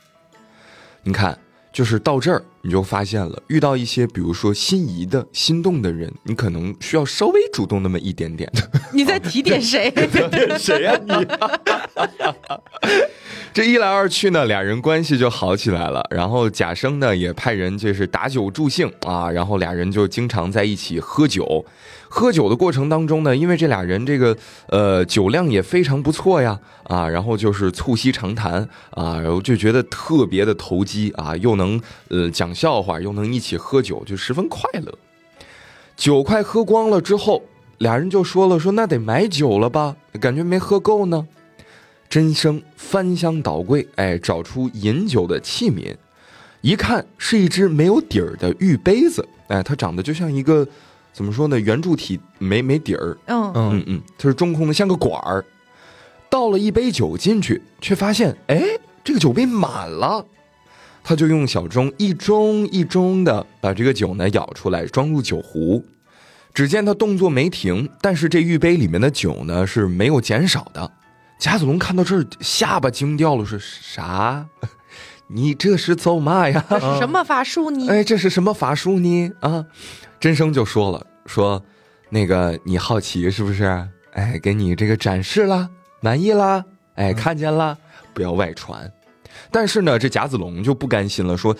你看，就是到这儿，你就发现了，遇到一些比如说心仪的心动的人，你可能需要稍微主动那么一点点。你在提点谁？提点谁呀你？这一来二去呢，俩人关系就好起来了。然后贾生呢也派人就是打酒助兴啊，然后俩人就经常在一起喝酒。喝酒的过程当中呢，因为这俩人这个呃酒量也非常不错呀啊，然后就是促膝长谈啊，然后就觉得特别的投机啊，又能呃讲笑话，又能一起喝酒，就十分快乐。酒快喝光了之后，俩人就说了说那得买酒了吧，感觉没喝够呢。真生翻箱倒柜，哎，找出饮酒的器皿，一看是一只没有底儿的玉杯子，哎，它长得就像一个怎么说呢，圆柱体没没底儿，嗯嗯嗯嗯，它是中空的，像个管儿。倒了一杯酒进去，却发现，哎，这个酒杯满了。他就用小盅一盅一盅的把这个酒呢舀出来，装入酒壶。只见他动作没停，但是这玉杯里面的酒呢是没有减少的。贾子龙看到这儿，下巴惊掉了，说啥？你这是走嘛呀？这是什么法术呢？哎，这是什么法术呢？啊，真生就说了，说那个你好奇是不是？哎，给你这个展示了，满意啦？哎，看见了，不要外传。但是呢，这贾子龙就不甘心了，说：“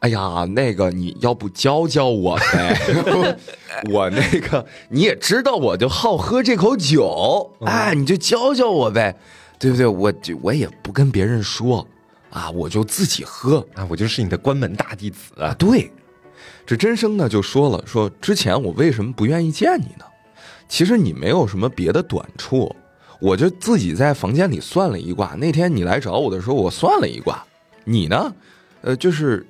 哎呀，那个你要不教教我呗？我那个你也知道，我就好喝这口酒，哎，你就教教我呗，对不对？我就我也不跟别人说啊，我就自己喝。”啊，我就是你的关门大弟子啊，对，这真生呢就说了，说之前我为什么不愿意见你呢？其实你没有什么别的短处，我就自己在房间里算了一卦。那天你来找我的时候，我算了一卦，你呢，呃，就是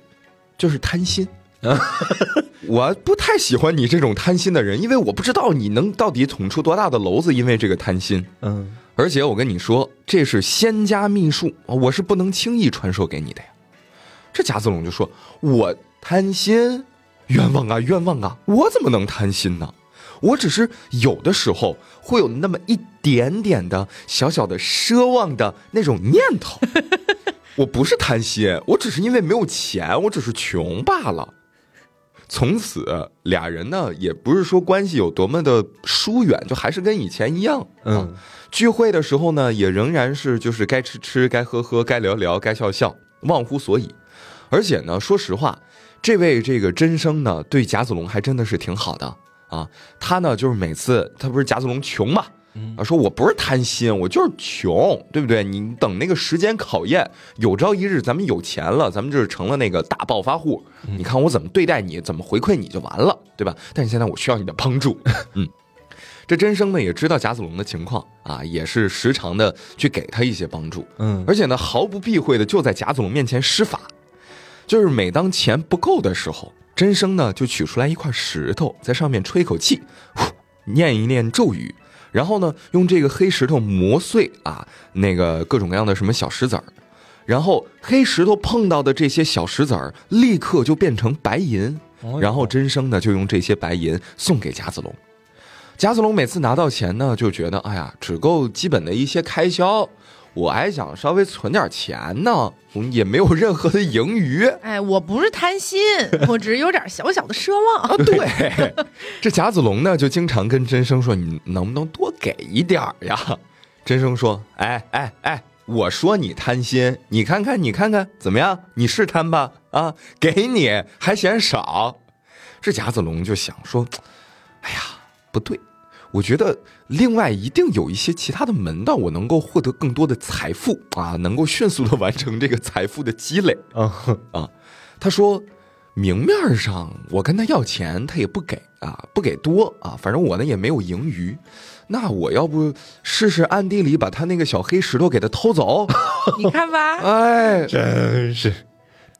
就是贪心。我不太喜欢你这种贪心的人，因为我不知道你能到底捅出多大的娄子，因为这个贪心。嗯，而且我跟你说，这是仙家秘术，我是不能轻易传授给你的呀。这贾子龙就说：“我贪心，冤枉啊，冤枉啊！我怎么能贪心呢？我只是有的时候会有那么一点点的小小的奢望的那种念头。我不是贪心，我只是因为没有钱，我只是穷罢了。”从此，俩人呢也不是说关系有多么的疏远，就还是跟以前一样。啊嗯，聚会的时候呢，也仍然是就是该吃吃，该喝喝，该聊聊，该笑笑，忘乎所以。而且呢，说实话，这位这个真生呢，对贾子龙还真的是挺好的啊。他呢，就是每次他不是贾子龙穷嘛，啊，说我不是贪心，我就是穷，对不对？你等那个时间考验，有朝一日咱们有钱了，咱们就是成了那个大暴发户，你看我怎么对待你，怎么回馈你就完了，对吧？但是现在我需要你的帮助，嗯。这真生呢也知道贾子龙的情况啊，也是时常的去给他一些帮助，嗯而且呢毫不避讳的就在贾子龙面前施法，就是每当钱不够的时候，真生呢就取出来一块石头，在上面吹口气，呼，念一念咒语，然后呢用这个黑石头磨碎啊那个各种各样的什么小石子儿，然后黑石头碰到的这些小石子儿立刻就变成白银，哦然后真生呢就用这些白银送给贾子龙。贾子龙每次拿到钱呢，就觉得哎呀，只够基本的一些开销，我还想稍微存点钱呢，嗯也没有任何的盈余。哎，我不是贪心，我只是有点小小的奢望。啊，对，这贾子龙呢就经常跟真生说：“你能不能多给一点呀？”真生说：“哎哎哎，我说你贪心，你看看你看看怎么样？你是贪吧？啊，给你还嫌少。”这贾子龙就想说：“哎呀，不对，我觉得另外一定有一些其他的门道，我能够获得更多的财富啊，能够迅速的完成这个财富的积累。”啊啊，他说，明面上我跟他要钱，他也不给啊，不给多啊，反正我呢也没有盈余。那我要不试试暗地里把他那个小黑石头给他偷走？你看吧，哎，真是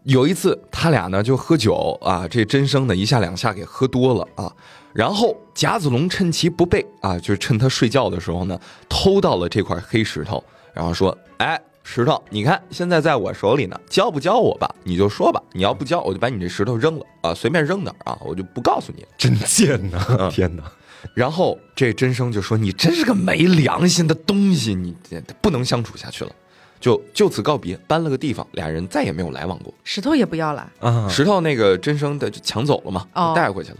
有一次他俩呢就喝酒啊，这真生呢一下两下给喝多了啊，然后贾子龙趁其不备啊，就趁他睡觉的时候呢，偷到了这块黑石头，然后说：“哎，石头，你看现在在我手里呢，教不教我吧？你就说吧，你要不教，我就把你这石头扔了啊，随便扔哪儿啊，我就不告诉你。”真贱呐！天哪，然后这真生就说：“你真是个没良心的东西，你不能相处下去了。”就就此告别，搬了个地方，俩人再也没有来往过。石头也不要了。啊，石头那个真生的就抢走了嘛，哦带回去了。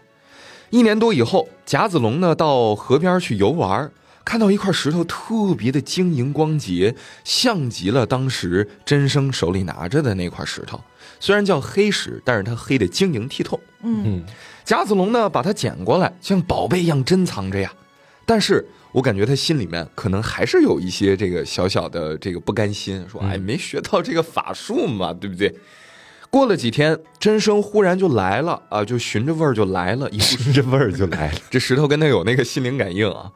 一年多以后，贾子龙呢到河边去游玩，看到一块石头特别的晶莹光洁，像极了当时真生手里拿着的那块石头。虽然叫黑石，但是它黑的晶莹剔透。嗯，嗯，贾子龙呢把它捡过来，像宝贝一样珍藏着呀。但是我感觉他心里面可能还是有一些这个小小的这个不甘心，说：“哎，没学到这个法术嘛，对不对？”过了几天，真生忽然就来了啊，就寻着味儿就来了，一寻 着味儿就来了。这石头跟他有那个心灵感应啊。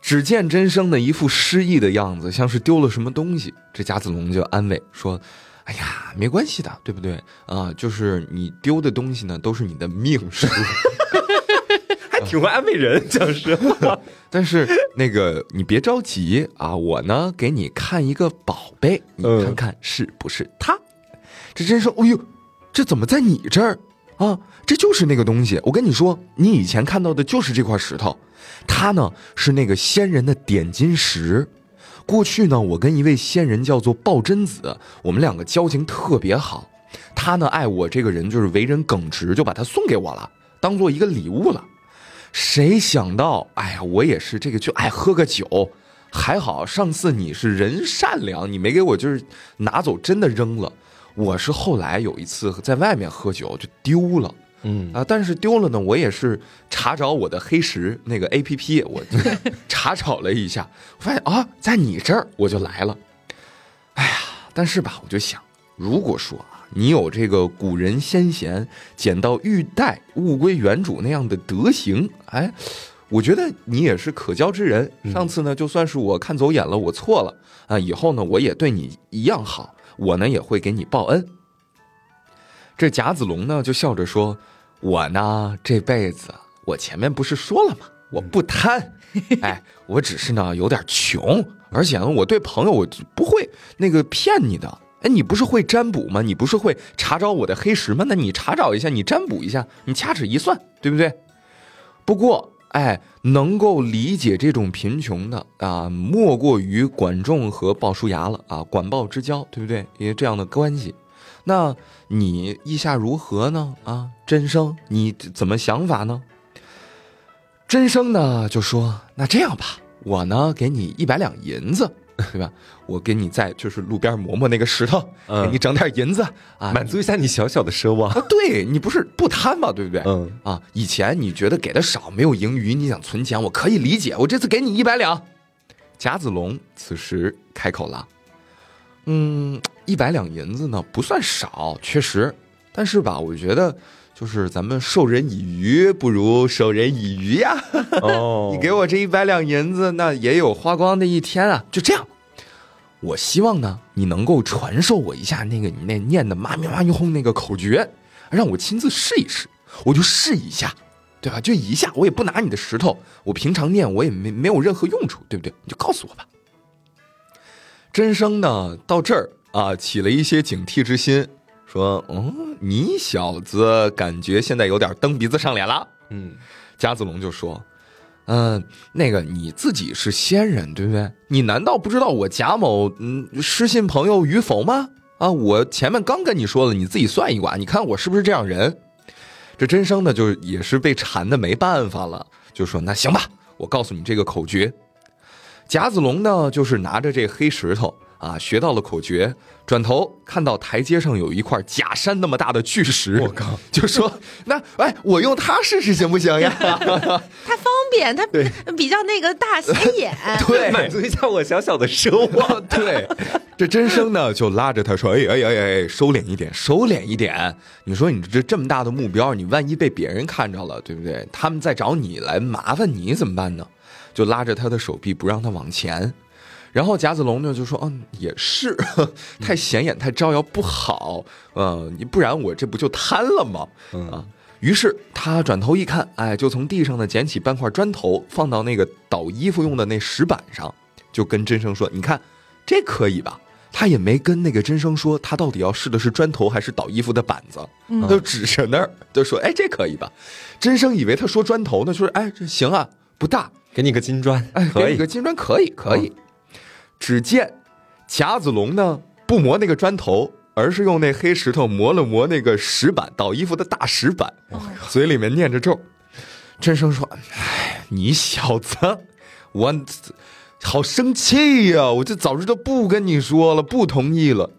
只见真生的一副失意的样子，像是丢了什么东西。这贾子龙就安慰说：“哎呀，没关系的，对不对啊？就是你丢的东西呢，都是你的命数。还挺会安慰人，讲实话。但是那个你别着急啊，我呢给你看一个宝贝，你嗯看看是不是它？这真说，哎呦，这怎么在你这儿啊？这就是那个东西。我跟你说，你以前看到的就是这块石头，它呢是那个仙人的点金石。过去呢，我跟一位仙人叫做鲍真子，我们两个交情特别好。他呢爱我这个人就是为人耿直，就把它送给我了，当做一个礼物了。谁想到，哎呀，我也是这个就爱喝个酒，还好上次你是人善良，你没给我就是拿走，真的扔了。我是后来有一次在外面喝酒就丢了。嗯啊，但是丢了呢，我也是查找我的黑石那个 A P P，我就查找了一下，我发现啊，在你这儿我就来了。哎呀，但是吧，我就想，如果说啊，你有这个古人先贤捡到玉带物归原主那样的德行，哎，我觉得你也是可交之人。上次呢，就算是我看走眼了，我错了啊，以后呢，我也对你一样好，我呢也会给你报恩。这贾子龙呢就笑着说：“我呢这辈子，我前面不是说了吗？我不贪，哎，我只是呢有点穷，而且呢我对朋友我不会那个骗你的。哎，你不是会占卜吗？你不是会查找我的黑石吗？那你查找一下，你占卜一下，你掐指一算，对不对？不过，哎，能够理解这种贫穷的啊，莫过于管仲和鲍叔牙了啊，管鲍之交，对不对？因为这样的关系。那你意下如何呢？啊，真生，你怎么想法呢？真生呢就说：“那这样吧，我呢给你一百两银子，对吧？我给你在就是路边磨磨那个石头，嗯给你整点银子啊，满足一下你小小的奢望。啊，对你不是不贪嘛，对不对？嗯啊，以前你觉得给的少，没有盈余，你想存钱，我可以理解。我这次给你一百两。贾子龙此时开口了，嗯，一百两银子呢不算少，确实，但是吧，我觉得就是咱们授人以鱼不如授人以渔呀。哦 你给我这一百两银子，那也有花光的一天啊。就这样，我希望呢，你能够传授我一下那个你那念的妈咪妈咪哄那个口诀，让我亲自试一试，我就试一下，对吧？就一下，我也不拿你的石头，我平常念我也没没有任何用处，对不对？你就告诉我吧。真生呢，到这儿啊，起了一些警惕之心，说：“嗯，你小子感觉现在有点蹬鼻子上脸了。”嗯贾子龙就说：“嗯、那个你自己是仙人，对不对？你难道不知道我贾某嗯失信朋友与否吗？啊，我前面刚跟你说了，你自己算一卦，你看我是不是这样人？”这真生呢，就也是被缠的没办法了，就说：“那行吧，我告诉你这个口诀。”贾子龙呢，就是拿着这黑石头啊，学到了口诀，转头看到台阶上有一块假山那么大的巨石，我靠，就说：“那哎，我用它试试行不行呀？”它方便，它比较那个大显眼。对满足一下我小小的奢望。对，这真生呢就拉着他说：“哎哎哎哎，收敛一点，收敛一点。你说你这这么大的目标，你万一被别人看着了，对不对？他们再找你来麻烦你怎么办呢？”就拉着他的手臂不让他往前。然后贾子龙呢就说：“嗯，也是，太显眼，太招摇不好。嗯，你不然我这不就瘫了吗？啊。”于是他转头一看，哎，就从地上呢捡起半块砖头，放到那个倒衣服用的那石板上，就跟真生说：“你看，这可以吧？”他也没跟那个真生说他到底要试的是砖头还是倒衣服的板子，他就指着那儿就说：“哎，这可以吧？”真生以为他说砖头呢，说：“哎，这行啊，不大，给你个金砖，哎，给你个金砖可以，可以。只见贾子龙呢，不磨那个砖头，而是用那黑石头磨了磨那个石板，倒衣服的大石板，嘴里面念着咒。真生说：“哎，你小子，我好生气呀、我这早知道不跟你说了，不同意了。”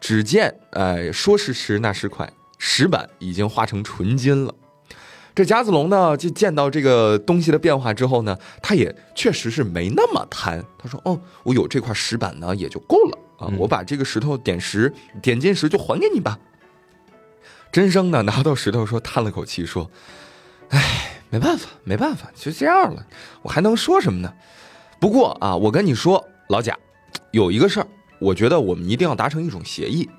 只见，哎，说时迟，那时快，石板已经化成纯金了。这贾子龙呢，就见到这个东西的变化之后呢，他也确实是没那么贪。他说：“哦，我有这块石板呢，也就够了啊，嗯我把这个石头点石、点金石就还给你吧。”真生呢，拿到石头说，叹了口气说：“哎，没办法，没办法，就这样了，我还能说什么呢？不过啊，我跟你说，老贾，有一个事儿，我觉得我们一定要达成一种协议。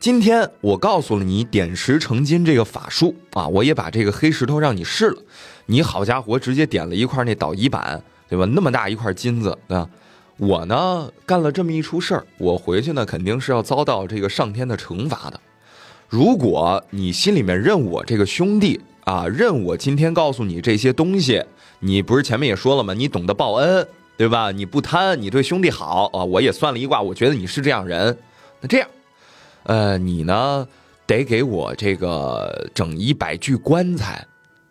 今天我告诉了你点石成金这个法术啊，我也把这个黑石头让你试了，你好家伙，直接点了一块那导仪板，对吧？那么大一块金子啊！我呢干了这么一出事儿，我回去呢肯定是要遭到这个上天的惩罚的。如果你心里面认我这个兄弟啊，认我今天告诉你这些东西，你不是前面也说了吗？你懂得报恩，对吧？你不贪，你对兄弟好啊！我也算了一卦，我觉得你是这样人。那这样，呃，你呢得给我这个整一百具棺材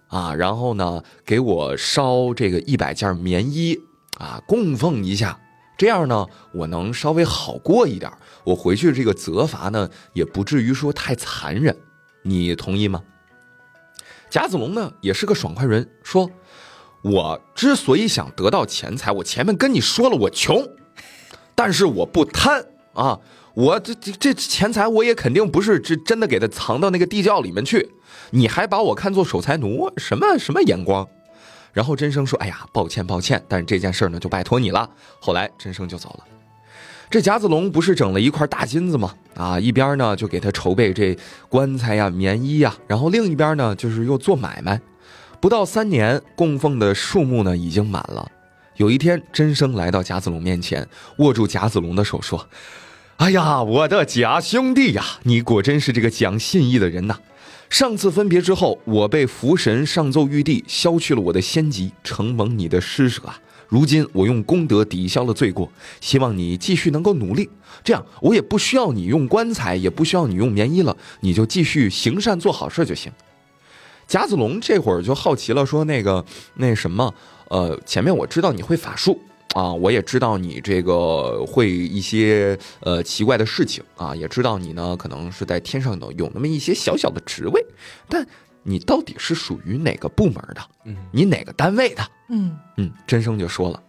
啊，然后呢给我烧这个一百件棉衣啊，供奉一下。这样呢，我能稍微好过一点，我回去这个责罚呢也不至于说太残忍，你同意吗？贾子龙呢也是个爽快人，说：“我之所以想得到钱财，我前面跟你说了，我穷，但是我不贪啊，我这这这钱财我也肯定不是真真的给他藏到那个地窖里面去，你还把我看作守财奴，什么什么眼光？”然后真生说：“哎呀，抱歉抱歉，但是这件事呢就拜托你了。”后来真生就走了。这贾子龙不是整了一块大金子吗？啊，一边呢就给他筹备这棺材呀、棉衣呀，然后另一边呢就是又做买卖。不到三年，供奉的数目呢已经满了。有一天，真生来到贾子龙面前，握住贾子龙的手说：“哎呀，我的假兄弟呀，你果真是这个讲信义的人呐！上次分别之后，我被福神上奏玉帝，削去了我的仙籍，承蒙你的施舍啊。如今我用功德抵消了罪过，希望你继续能够努力。这样，我也不需要你用棺材，也不需要你用棉衣了，你就继续行善做好事就行。”贾子龙这会儿就好奇了，说：“那个，那什么，呃，前面我知道你会法术啊，我也知道你这个会一些呃奇怪的事情啊，也知道你呢可能是在天上有有那么一些小小的职位，但你到底是属于哪个部门的？嗯，你哪个单位的？嗯嗯，真生就说了，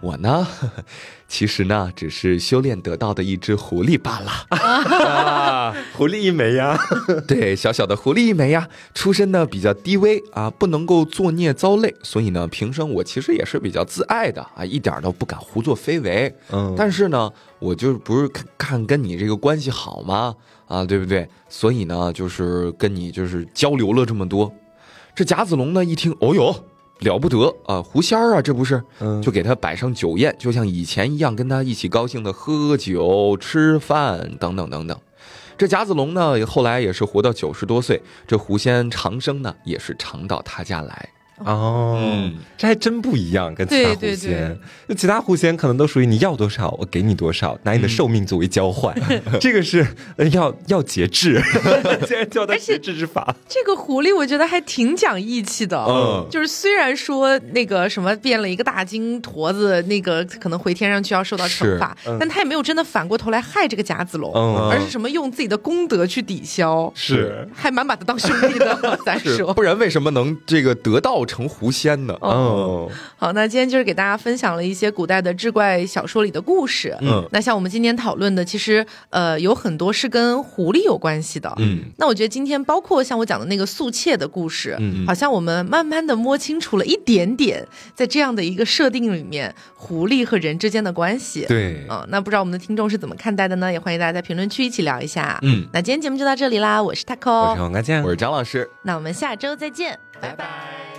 我呢，其实呢只是修炼得到的一只狐狸罢了。啊，狐狸一枚呀，对，小小的狐狸一枚呀，出身呢比较低微啊，不能够作孽遭累，所以呢，平生我其实也是比较自爱的啊，一点儿都不敢胡作非为。嗯，但是呢，我就不是看看跟你这个关系好吗？啊，对不对？所以呢，就是跟你就是交流了这么多。这贾子龙呢一听，哦呦，了不得啊，狐仙儿啊，这不是？嗯就给他摆上酒宴，就像以前一样，跟他一起高兴的喝酒、吃饭等等等等。这贾子龙呢，后来也是活到九十多岁。这狐仙长生呢，也是常到他家来。哦，嗯这还真不一样，跟其他狐仙，就其他狐仙可能都属于你要多少我给你多少，拿你的寿命作为交换，这个是呃要要节制，竟然叫它节制之法，这个狐狸我觉得还挺讲义气的，嗯。就是虽然说那个什么变了一个大金坨子，那个可能回天上去要受到惩罚，但他也没有真的反过头来害这个贾子龙，嗯。而是什么用自己的功德去抵消，是。还蛮把他当兄弟的，咱是，说不。然为什么能这个得道成狐仙呢？哦，好，那今天就是给大家分享了一些古代的志怪小说里的故事。嗯，那像我们今天讨论的，其实呃有很多是跟狐狸有关系的。嗯，那我觉得今天包括像我讲的那个素妾的故事，嗯好像我们慢慢的摸清楚了一点点，在这样的一个设定里面，狐狸和人之间的关系。对，嗯，那不知道我们的听众是怎么看待的呢？也欢迎大家在评论区一起聊一下。嗯，那今天节目就到这里啦，我是 taco，我是黄瓜酱我，是张老师。那我们下周再见，拜拜。